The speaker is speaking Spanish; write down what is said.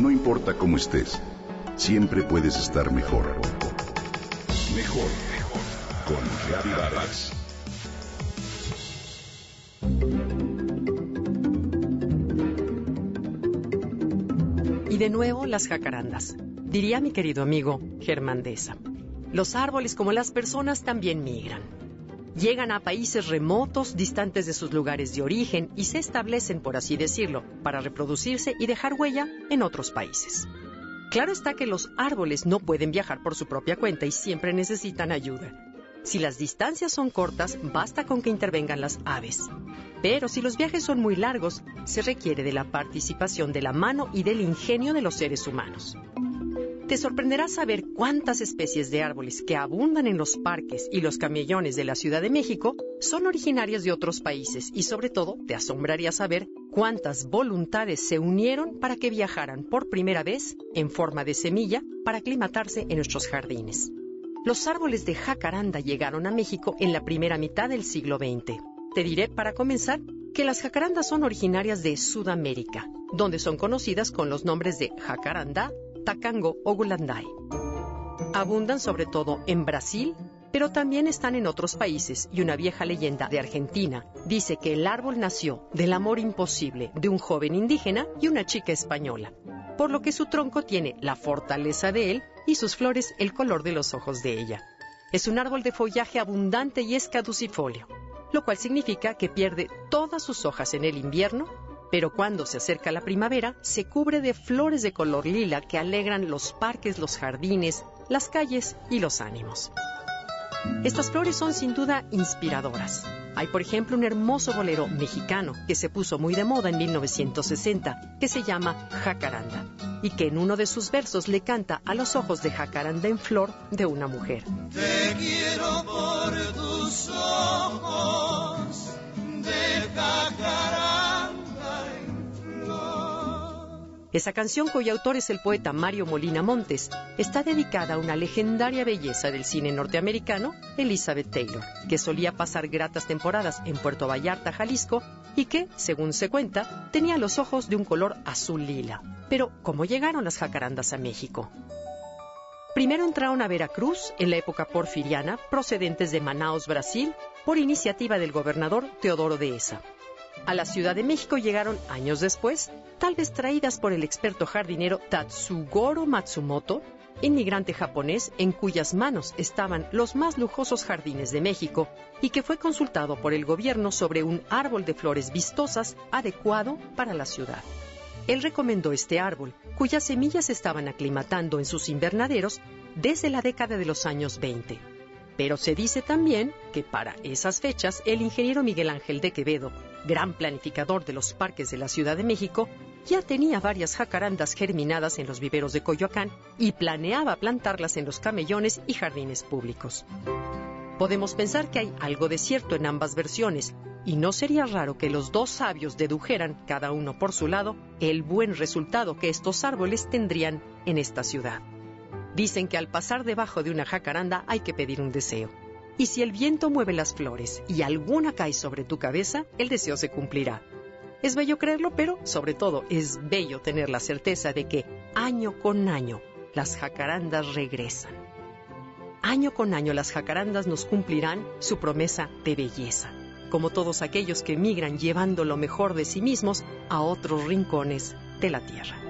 No importa cómo estés, siempre puedes estar mejor. Mejor, mejor. Con Reavivadas. Y de nuevo las jacarandas. Diría mi querido amigo Germán Deza. Los árboles, como las personas, también migran. Llegan a países remotos, distantes de sus lugares de origen, y se establecen, por así decirlo, para reproducirse y dejar huella en otros países. Claro está que los árboles no pueden viajar por su propia cuenta y siempre necesitan ayuda. Si las distancias son cortas, basta con que intervengan las aves. Pero si los viajes son muy largos, se requiere de la participación de la mano y del ingenio de los seres humanos. Te sorprenderá saber cuántas especies de árboles que abundan en los parques y los camellones de la Ciudad de México son originarias de otros países y sobre todo te asombraría saber cuántas voluntades se unieron para que viajaran por primera vez en forma de semilla para aclimatarse en nuestros jardines. Los árboles de jacaranda llegaron a México en la primera mitad del siglo XX. Te diré, para comenzar, que las jacarandas son originarias de Sudamérica, donde son conocidas con los nombres de jacaranda, tacango o gulanday. Abundan sobre todo en Brasil, pero también están en otros países y una vieja leyenda de Argentina dice que el árbol nació del amor imposible de un joven indígena y una chica española, por lo que su tronco tiene la fortaleza de él y sus flores el color de los ojos de ella. Es un árbol de follaje abundante y es caducifolio, lo cual significa que pierde todas sus hojas en el invierno pero cuando se acerca la primavera, se cubre de flores de color lila que alegran los parques, los jardines, las calles y los ánimos. Estas flores son sin duda inspiradoras. Hay, por ejemplo, un hermoso bolero mexicano que se puso muy de moda en 1960, que se llama Jacaranda, y que en uno de sus versos le canta a los ojos de jacaranda en flor de una mujer. Te quiero por tus ojos Esa canción, cuyo autor es el poeta Mario Molina Montes, está dedicada a una legendaria belleza del cine norteamericano, Elizabeth Taylor, que solía pasar gratas temporadas en Puerto Vallarta, Jalisco, y que, según se cuenta, tenía los ojos de un color azul lila. Pero, ¿cómo llegaron las jacarandas a México? Primero entraron a Veracruz en la época porfiriana, procedentes de Manaos, Brasil, por iniciativa del gobernador Teodoro de Esa. A la Ciudad de México llegaron años después, tal vez traídas por el experto jardinero Tatsugoro Matsumoto, inmigrante japonés en cuyas manos estaban los más lujosos jardines de México y que fue consultado por el gobierno sobre un árbol de flores vistosas adecuado para la ciudad. Él recomendó este árbol, cuyas semillas estaban aclimatando en sus invernaderos desde la década de los años 20. Pero se dice también que para esas fechas el ingeniero Miguel Ángel de Quevedo, gran planificador de los parques de la Ciudad de México, ya tenía varias jacarandas germinadas en los viveros de Coyoacán y planeaba plantarlas en los camellones y jardines públicos. Podemos pensar que hay algo de cierto en ambas versiones, y no sería raro que los dos sabios dedujeran, cada uno por su lado, el buen resultado que estos árboles tendrían en esta ciudad. Dicen que al pasar debajo de una jacaranda hay que pedir un deseo. Y si el viento mueve las flores y alguna cae sobre tu cabeza, el deseo se cumplirá. Es bello creerlo, pero sobre todo es bello tener la certeza de que año con año las jacarandas regresan. Año con año las jacarandas nos cumplirán su promesa de belleza, como todos aquellos que migran llevando lo mejor de sí mismos a otros rincones de la tierra.